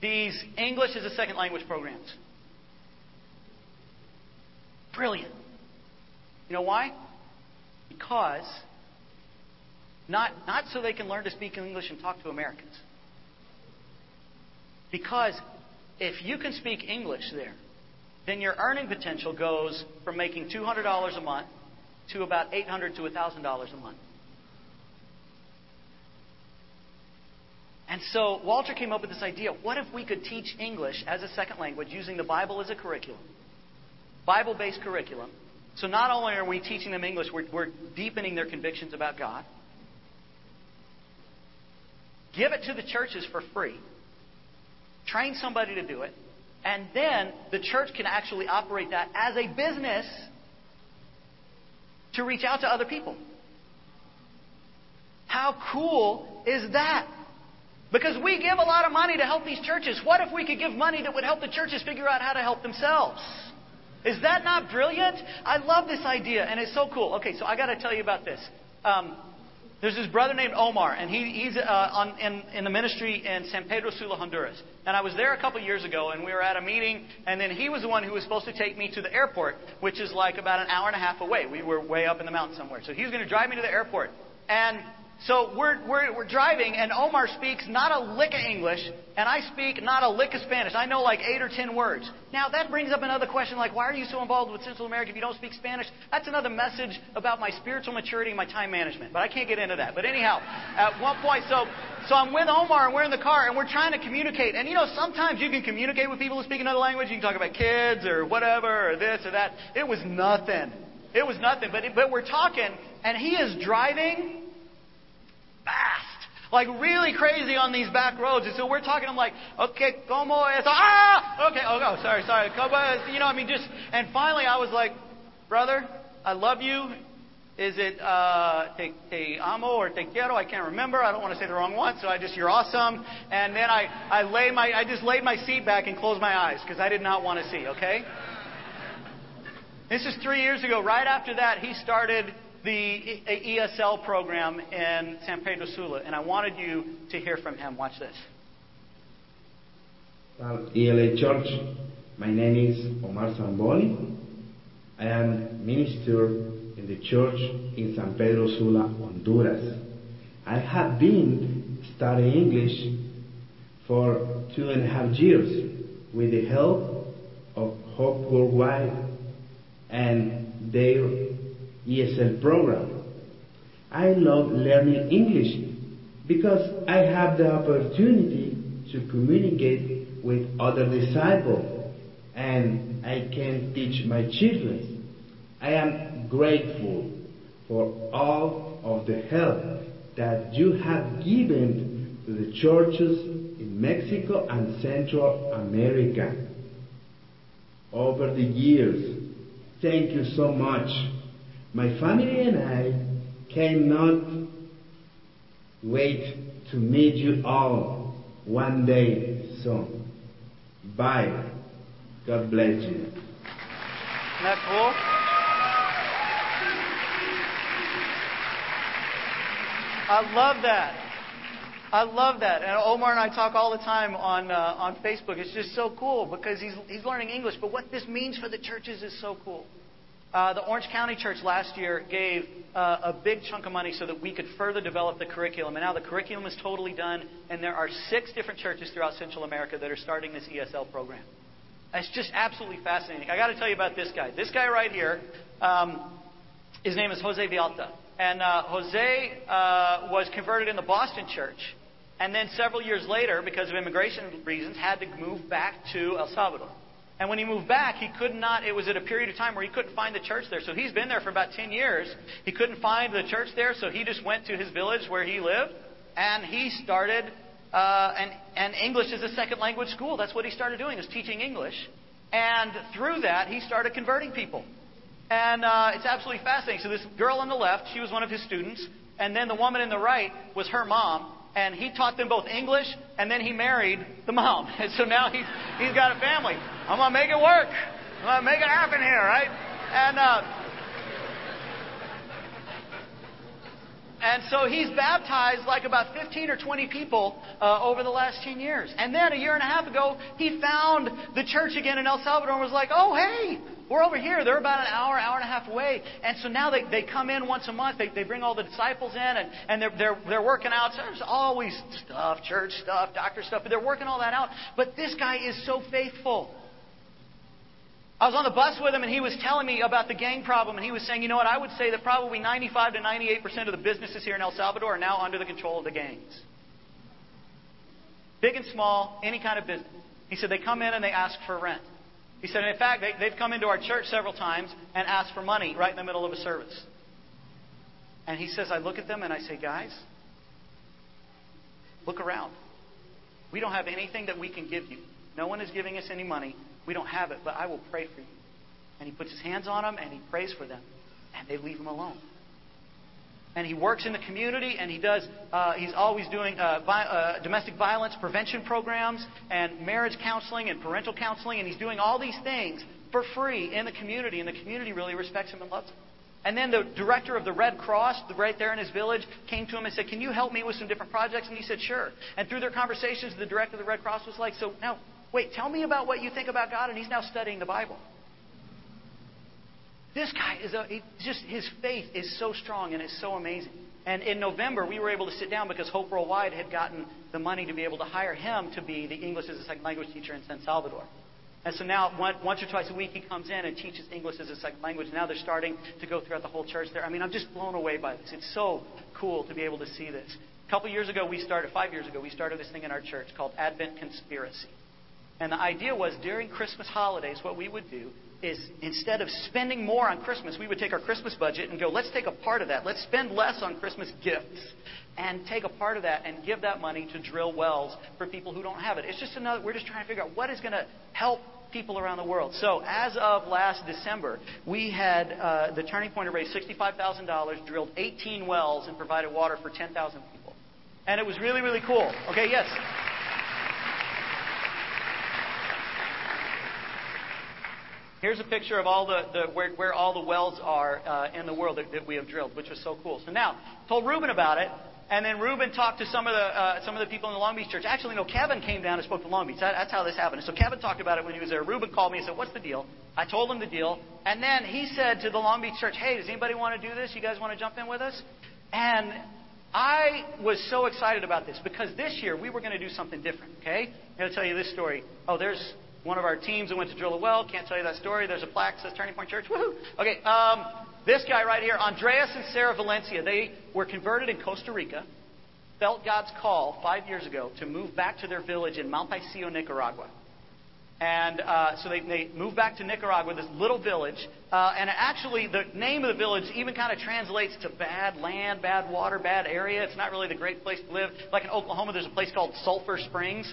these English as a second language programs. Brilliant. You know why? Because not, not so they can learn to speak English and talk to Americans. Because if you can speak English there, then your earning potential goes from making $200 a month to about $800 to $1,000 a month. And so Walter came up with this idea what if we could teach English as a second language using the Bible as a curriculum? Bible based curriculum. So not only are we teaching them English, we're, we're deepening their convictions about God. Give it to the churches for free. Train somebody to do it. And then the church can actually operate that as a business to reach out to other people. How cool is that? Because we give a lot of money to help these churches. What if we could give money that would help the churches figure out how to help themselves? Is that not brilliant? I love this idea, and it's so cool. Okay, so I got to tell you about this. Um, there's this brother named Omar, and he, he's uh, on, in, in the ministry in San Pedro Sula, Honduras. And I was there a couple years ago, and we were at a meeting, and then he was the one who was supposed to take me to the airport, which is like about an hour and a half away. We were way up in the mountain somewhere. So he was going to drive me to the airport. And so we're, we're, we're driving, and Omar speaks not a lick of English, and I speak not a lick of Spanish. I know like eight or ten words. Now, that brings up another question like, why are you so involved with Central America if you don't speak Spanish? That's another message about my spiritual maturity and my time management, but I can't get into that. But anyhow, at one point, so, so I'm with Omar, and we're in the car, and we're trying to communicate. And you know, sometimes you can communicate with people who speak another language. You can talk about kids or whatever, or this or that. It was nothing. It was nothing. But, but we're talking, and he is driving fast. Like really crazy on these back roads. And so we're talking, I'm like, okay, como es? Ah! Okay, oh, oh sorry, sorry. Como es? You know, I mean, just, and finally I was like, brother, I love you. Is it uh, te, te amo or te quiero? I can't remember. I don't want to say the wrong one, so I just, you're awesome. And then I, I lay my, I just laid my seat back and closed my eyes because I did not want to see, okay? This is three years ago. Right after that, he started the ESL program in San Pedro Sula, and I wanted you to hear from him. Watch this. ELA Church, my name is Omar Zamboli. I am minister in the church in San Pedro Sula, Honduras. I have been studying English for two and a half years with the help of Hope Worldwide and their ESL program. I love learning English because I have the opportunity to communicate with other disciples and I can teach my children. I am grateful for all of the help that you have given to the churches in Mexico and Central America over the years. Thank you so much. My family and I cannot wait to meet you all one day soon. Bye. God bless you. Isn't cool? I love that. I love that. And Omar and I talk all the time on, uh, on Facebook. It's just so cool because he's, he's learning English. But what this means for the churches is so cool. Uh, the Orange County Church last year gave uh, a big chunk of money so that we could further develop the curriculum. And now the curriculum is totally done, and there are six different churches throughout Central America that are starting this ESL program. It's just absolutely fascinating. I got to tell you about this guy. This guy right here, um, his name is Jose Vialta. And uh, Jose uh, was converted in the Boston church, and then several years later, because of immigration reasons, had to move back to El Salvador. And when he moved back, he could not, it was at a period of time where he couldn't find the church there. So he's been there for about 10 years. He couldn't find the church there, so he just went to his village where he lived, and he started uh, an, an English as a second language school. That's what he started doing, is teaching English. And through that, he started converting people. And uh, it's absolutely fascinating. So this girl on the left, she was one of his students, and then the woman in the right was her mom and he taught them both English, and then he married the mom. *laughs* And so now he's, he's got a family. I'm going to make it work. I'm going to make it happen here, right? And, uh, and so he's baptized like about 15 or 20 people uh, over the last 10 years. And then a year and a half ago, he found the church again in El Salvador and was like, oh, hey, we're over here. They're about an hour, hour and a half away. And so now they, they come in once a month. They, they bring all the disciples in and, and they're, they're, they're working out. So there's always stuff, church stuff, doctor stuff, but they're working all that out. But this guy is so faithful. I was on the bus with him and he was telling me about the gang problem and he was saying, you know what, I would say that probably 95 to 98% of the businesses here in El Salvador are now under the control of the gangs. Big and small, any kind of business. He said they come in and they ask for rent. He said, in fact, they, they've come into our church several times and asked for money right in the middle of a service. And he says, I look at them and I say, guys, look around. We don't have anything that we can give you. No one is giving us any money. We don't have it, but I will pray for you. And he puts his hands on them and he prays for them. And they leave him alone and he works in the community and he does uh, he's always doing uh, vi- uh, domestic violence prevention programs and marriage counseling and parental counseling and he's doing all these things for free in the community and the community really respects him and loves him. And then the director of the red cross right there in his village came to him and said can you help me with some different projects? And he said sure. And through their conversations the director of the red cross was like so now wait tell me about what you think about god and he's now studying the bible this guy is a, he, just his faith is so strong and it's so amazing. And in November, we were able to sit down because Hope Worldwide had gotten the money to be able to hire him to be the English as a second language teacher in San Salvador. And so now, once or twice a week, he comes in and teaches English as a second language. Now they're starting to go throughout the whole church there. I mean, I'm just blown away by this. It's so cool to be able to see this. A couple years ago, we started, five years ago, we started this thing in our church called Advent Conspiracy. And the idea was during Christmas holidays, what we would do is instead of spending more on Christmas, we would take our Christmas budget and go, let's take a part of that. Let's spend less on Christmas gifts and take a part of that and give that money to drill wells for people who don't have it. It's just another, we're just trying to figure out what is going to help people around the world. So as of last December, we had uh, the Turning Point to raise $65,000, drilled 18 wells, and provided water for 10,000 people. And it was really, really cool. Okay, yes. Here's a picture of all the, the where, where all the wells are uh, in the world that, that we have drilled, which was so cool. So now, told Reuben about it, and then Reuben talked to some of the uh, some of the people in the Long Beach church. Actually, no, Kevin came down and spoke to Long Beach. That, that's how this happened. So Kevin talked about it when he was there. Reuben called me and said, "What's the deal?" I told him the deal, and then he said to the Long Beach church, "Hey, does anybody want to do this? You guys want to jump in with us?" And I was so excited about this because this year we were going to do something different. Okay, I'm going to tell you this story. Oh, there's one of our teams that went to drill a well. Can't tell you that story. There's a plaque that says Turning Point Church. Woohoo! Okay, um, this guy right here, Andreas and Sarah Valencia, they were converted in Costa Rica, felt God's call five years ago to move back to their village in Malpaisillo, Nicaragua. And uh, so they, they moved back to Nicaragua, this little village. Uh, and actually, the name of the village even kind of translates to bad land, bad water, bad area. It's not really the great place to live. Like in Oklahoma, there's a place called Sulphur Springs.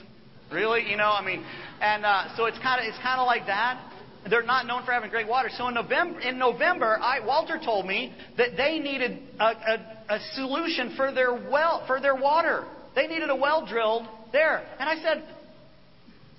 Really? You know, I mean, and uh, so it's kind of it's kind of like that. They're not known for having great water. So in November, in November, I, Walter told me that they needed a, a, a solution for their well for their water. They needed a well drilled there, and I said,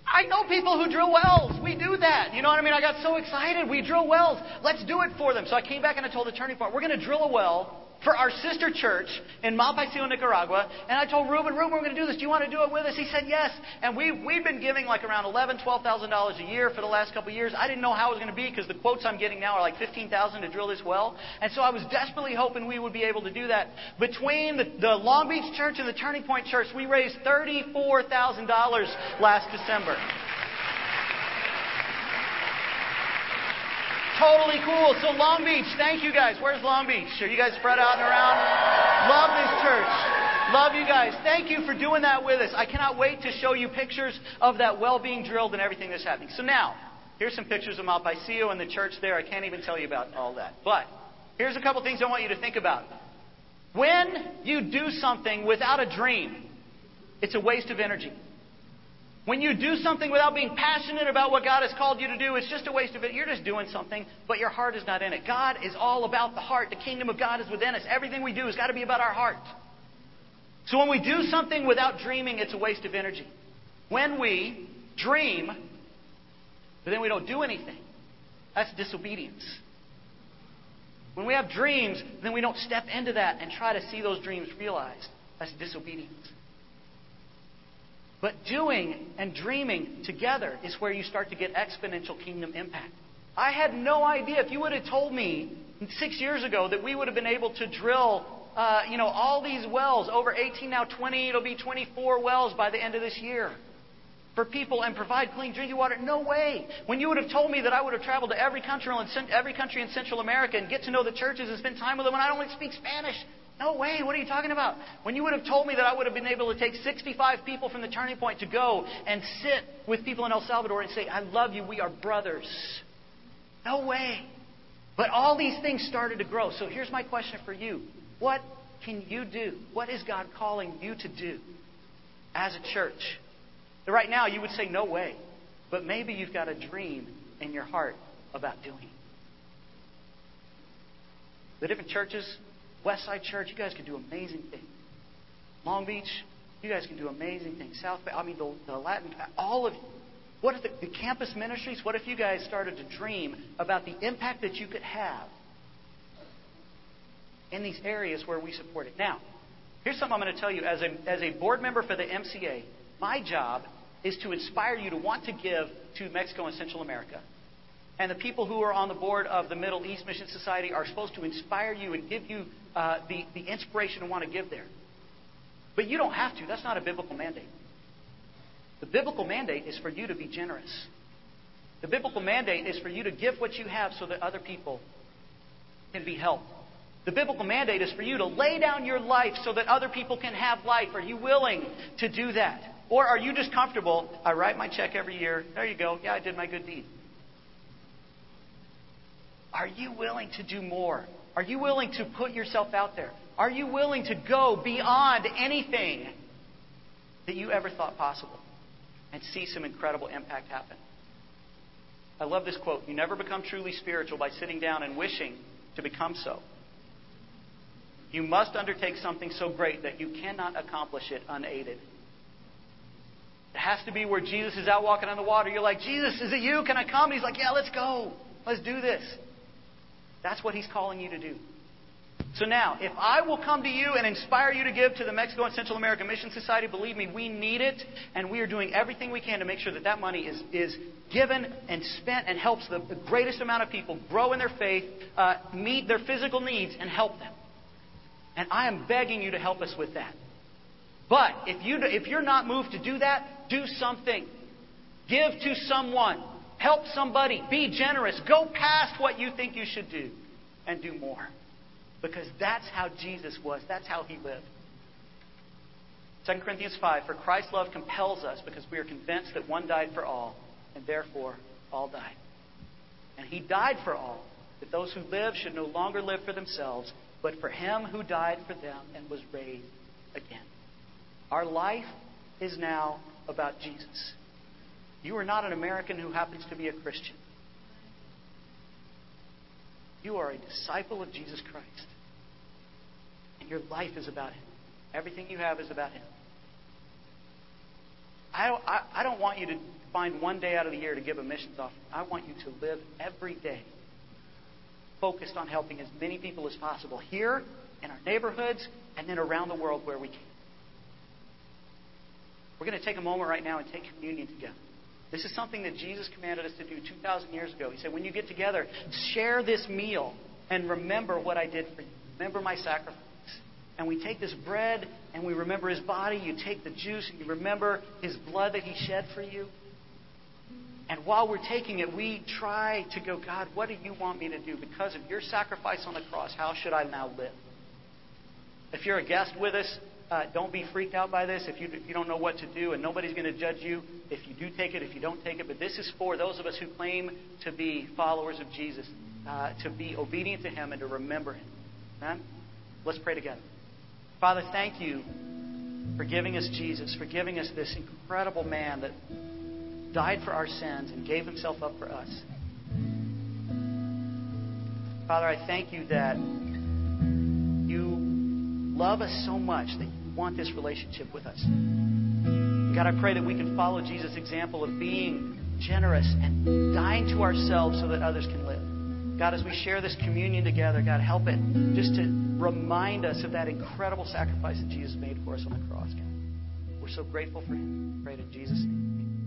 I know people who drill wells. We do that. You know what I mean? I got so excited. We drill wells. Let's do it for them. So I came back and I told the turning point, we're going to drill a well for our sister church in Malpaisillo, Nicaragua. And I told Reuben, Reuben, we're going to do this. Do you want to do it with us? He said yes. And we, we've been giving like around eleven, twelve thousand dollars a year for the last couple of years. I didn't know how it was going to be because the quotes I'm getting now are like fifteen thousand to drill this well. And so I was desperately hoping we would be able to do that. Between the, the Long Beach Church and the Turning Point Church, we raised thirty-four thousand dollars last December. Totally cool. So Long Beach, thank you guys. Where's Long Beach? Are you guys spread out and around? Love this church. Love you guys. Thank you for doing that with us. I cannot wait to show you pictures of that well being drilled and everything that's happening. So now, here's some pictures of Mount Malpaisillo and the church there. I can't even tell you about all that. But here's a couple things I want you to think about. When you do something without a dream, it's a waste of energy. When you do something without being passionate about what God has called you to do, it's just a waste of it. You're just doing something, but your heart is not in it. God is all about the heart. The kingdom of God is within us. Everything we do has got to be about our heart. So when we do something without dreaming, it's a waste of energy. When we dream, but then we don't do anything, that's disobedience. When we have dreams, then we don't step into that and try to see those dreams realized. That's disobedience. But doing and dreaming together is where you start to get exponential kingdom impact. I had no idea. If you would have told me six years ago that we would have been able to drill, uh, you know, all these wells, over 18, now 20, it'll be 24 wells by the end of this year for people and provide clean drinking water. No way. When you would have told me that I would have traveled to every country, every country in Central America and get to know the churches and spend time with them, and I don't speak Spanish, no way. What are you talking about? When you would have told me that I would have been able to take 65 people from the turning point to go and sit with people in El Salvador and say, I love you. We are brothers. No way. But all these things started to grow. So here's my question for you What can you do? What is God calling you to do as a church? Right now, you would say, No way. But maybe you've got a dream in your heart about doing. The different churches Westside Church, you guys can do amazing things. Long Beach, you guys can do amazing things. South Bay, I mean, the, the Latin, all of you. What if the, the campus ministries, what if you guys started to dream about the impact that you could have in these areas where we support it? Now, here's something I'm going to tell you. As a, as a board member for the MCA, my job is to inspire you to want to give to Mexico and Central America. And the people who are on the board of the Middle East Mission Society are supposed to inspire you and give you uh, the, the inspiration to want to give there. But you don't have to. That's not a biblical mandate. The biblical mandate is for you to be generous. The biblical mandate is for you to give what you have so that other people can be helped. The biblical mandate is for you to lay down your life so that other people can have life. Are you willing to do that? Or are you just comfortable? I write my check every year. There you go. Yeah, I did my good deed. Are you willing to do more? Are you willing to put yourself out there? Are you willing to go beyond anything that you ever thought possible and see some incredible impact happen? I love this quote You never become truly spiritual by sitting down and wishing to become so. You must undertake something so great that you cannot accomplish it unaided. It has to be where Jesus is out walking on the water. You're like, Jesus, is it you? Can I come? He's like, Yeah, let's go. Let's do this. That's what he's calling you to do. So now, if I will come to you and inspire you to give to the Mexico and Central American Mission Society, believe me, we need it, and we are doing everything we can to make sure that that money is, is given and spent and helps the, the greatest amount of people grow in their faith, uh, meet their physical needs, and help them. And I am begging you to help us with that. But if, you, if you're not moved to do that, do something. Give to someone. Help somebody. Be generous. Go past what you think you should do and do more. Because that's how Jesus was. That's how he lived. 2 Corinthians 5 For Christ's love compels us because we are convinced that one died for all, and therefore all died. And he died for all, that those who live should no longer live for themselves, but for him who died for them and was raised again. Our life is now about Jesus. You are not an American who happens to be a Christian. You are a disciple of Jesus Christ. And your life is about Him. Everything you have is about Him. I don't, I, I don't want you to find one day out of the year to give a missions offering. I want you to live every day focused on helping as many people as possible here, in our neighborhoods, and then around the world where we can. We're going to take a moment right now and take communion together. This is something that Jesus commanded us to do 2,000 years ago. He said, when you get together, share this meal and remember what I did for you. Remember my sacrifice. And we take this bread and we remember his body. You take the juice and you remember his blood that he shed for you. And while we're taking it, we try to go, God, what do you want me to do? Because of your sacrifice on the cross, how should I now live? If you're a guest with us, uh, don't be freaked out by this if you, if you don't know what to do, and nobody's going to judge you if you do take it, if you don't take it. But this is for those of us who claim to be followers of Jesus, uh, to be obedient to Him and to remember Him. Amen? Let's pray together. Father, thank you for giving us Jesus, for giving us this incredible man that died for our sins and gave himself up for us. Father, I thank you that love us so much that you want this relationship with us. God, I pray that we can follow Jesus' example of being generous and dying to ourselves so that others can live. God, as we share this communion together, God, help it just to remind us of that incredible sacrifice that Jesus made for us on the cross, God. We're so grateful for Him. Pray in Jesus' name.